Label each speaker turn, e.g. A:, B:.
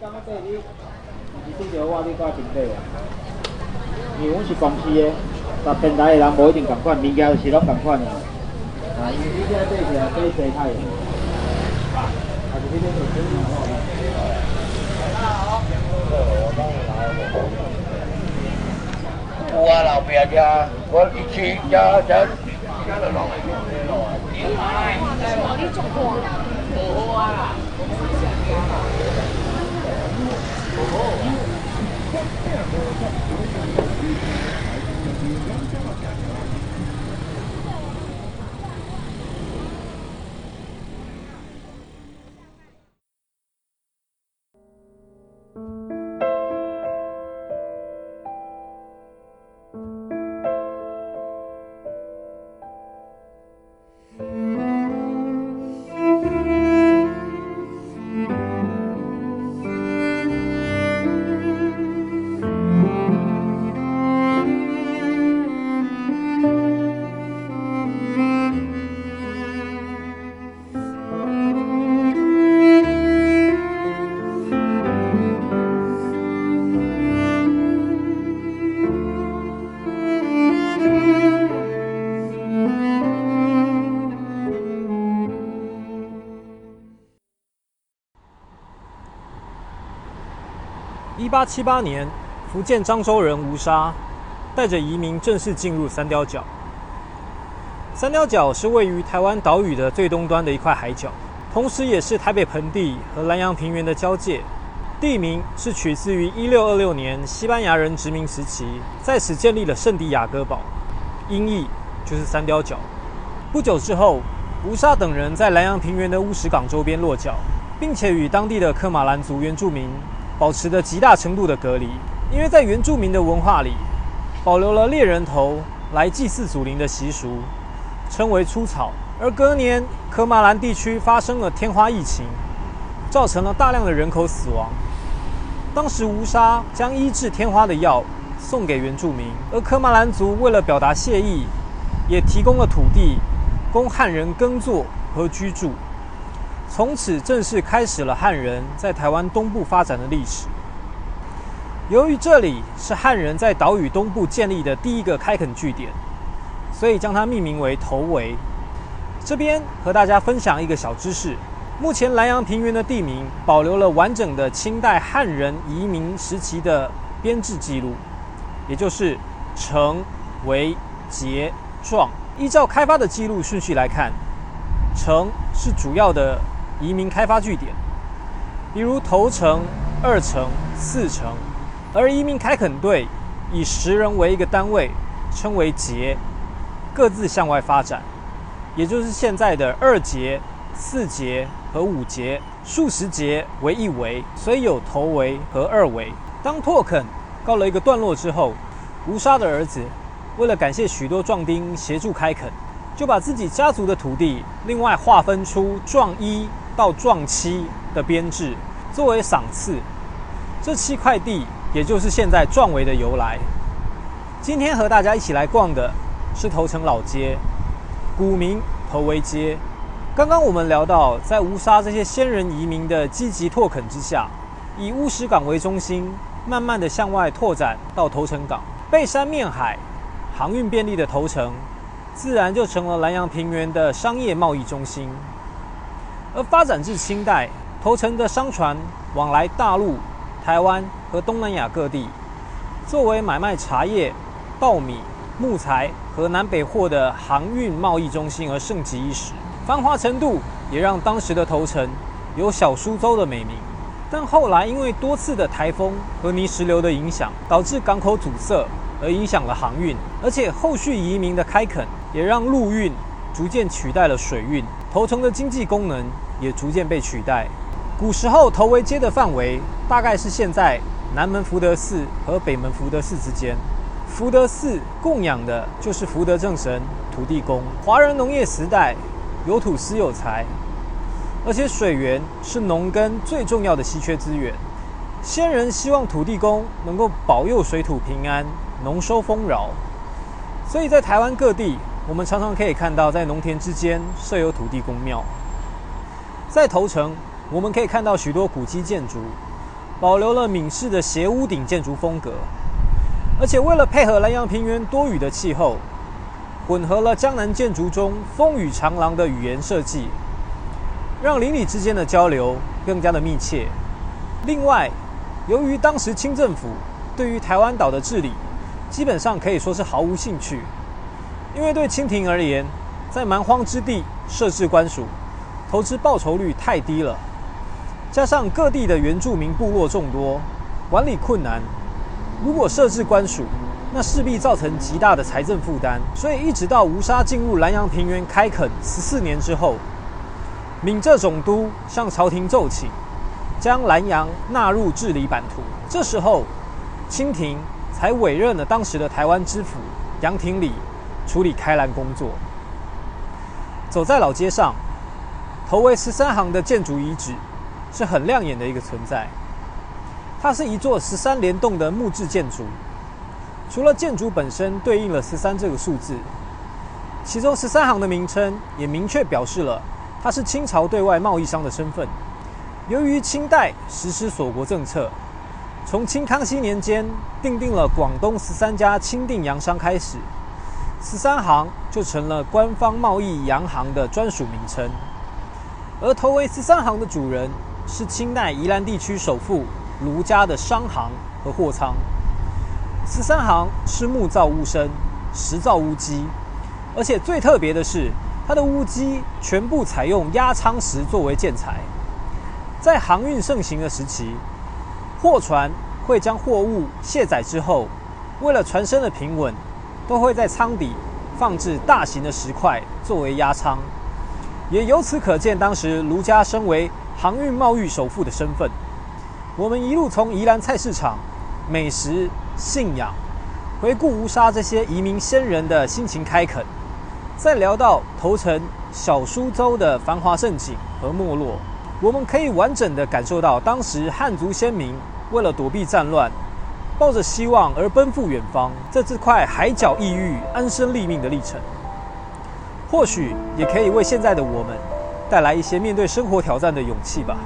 A: 刚刚对你，你拄着我，你挂平底啊？因为阮是公司的，十平台的人无一定共款，物件是拢共款的。啊，因为你现在对起来对生态的，啊，是那边做生意好。有啊，老边家，我一去家家家了老。
B: 你种花，
C: 八七八年，福建漳州人吴沙带着移民正式进入三貂角。三貂角是位于台湾岛屿的最东端的一块海角，同时也是台北盆地和南洋平原的交界。地名是取自于一六二六年西班牙人殖民时期，在此建立了圣地亚哥堡，音译就是三貂角。不久之后，吴沙等人在南洋平原的乌石港周边落脚，并且与当地的科马兰族原住民。保持着极大程度的隔离，因为在原住民的文化里，保留了猎人头来祭祀祖灵的习俗，称为出草。而隔年，科马兰地区发生了天花疫情，造成了大量的人口死亡。当时吴沙将医治天花的药送给原住民，而科马兰族为了表达谢意，也提供了土地供汉人耕作和居住。从此正式开始了汉人在台湾东部发展的历史。由于这里是汉人在岛屿东部建立的第一个开垦据点，所以将它命名为头围。这边和大家分享一个小知识：目前南洋平原的地名保留了完整的清代汉人移民时期的编制记录，也就是城、围、节、壮。依照开发的记录顺序来看，城是主要的。移民开发据点，比如头城、二城、四城，而移民开垦队以十人为一个单位，称为节，各自向外发展，也就是现在的二节、四节和五节，数十节为一围，所以有头围和二围。当拓垦告了一个段落之后，吴沙的儿子为了感谢许多壮丁协助开垦，就把自己家族的土地另外划分出壮一。到壮七的编制作为赏赐，这七块地也就是现在壮围的由来。今天和大家一起来逛的是头城老街，古名头围街。刚刚我们聊到，在吴沙这些先人移民的积极拓垦之下，以乌石港为中心，慢慢的向外拓展到头城港，背山面海，航运便利的头城，自然就成了南洋平原的商业贸易中心。而发展至清代，头城的商船往来大陆、台湾和东南亚各地，作为买卖茶叶、稻米、木材和南北货的航运贸易中心而盛极一时，繁华程度也让当时的头城有“小苏州”的美名。但后来因为多次的台风和泥石流的影响，导致港口阻塞，而影响了航运，而且后续移民的开垦也让陆运逐渐取代了水运。头城的经济功能也逐渐被取代。古时候，头围街的范围大概是现在南门福德寺和北门福德寺之间。福德寺供养的就是福德正神土地公。华人农业时代有土私有财，而且水源是农耕最重要的稀缺资源。先人希望土地公能够保佑水土平安、农收丰饶，所以在台湾各地。我们常常可以看到，在农田之间设有土地公庙。在头城，我们可以看到许多古迹建筑，保留了闽式的斜屋顶建筑风格，而且为了配合南阳平原多雨的气候，混合了江南建筑中风雨长廊的语言设计，让邻里之间的交流更加的密切。另外，由于当时清政府对于台湾岛的治理基本上可以说是毫无兴趣，因为对清廷而言，在蛮荒之地设置官署，投资报酬率太低了，加上各地的原住民部落众多，管理困难。如果设置官署，那势必造成极大的财政负担。所以一直到吴沙进入南阳平原开垦十四年之后，闽浙总督向朝廷奏请，将南阳纳入治理版图。这时候，清廷才委任了当时的台湾知府杨廷礼处理开栏工作。走在老街上，头为十三行的建筑遗址是很亮眼的一个存在。它是一座十三联动的木质建筑，除了建筑本身对应了十三这个数字，其中十三行的名称也明确表示了它是清朝对外贸易商的身份。由于清代实施锁国政策，从清康熙年间订定了广东十三家钦定洋商开始。十三行就成了官方贸易洋行的专属名称，而头为十三行的主人是清代宜兰地区首富卢家的商行和货仓。十三行是木造屋身，石造屋基，而且最特别的是，它的屋基全部采用压舱石作为建材。在航运盛行的时期，货船会将货物卸载之后，为了船身的平稳。都会在舱底放置大型的石块作为压舱，也由此可见当时卢家身为航运贸易首富的身份。我们一路从宜兰菜市场、美食、信仰，回顾吴沙这些移民先人的辛勤开垦，再聊到头城小苏州的繁华盛景和没落，我们可以完整的感受到当时汉族先民为了躲避战乱。抱着希望而奔赴远方，在这块海角异域安身立命的历程，或许也可以为现在的我们带来一些面对生活挑战的勇气吧。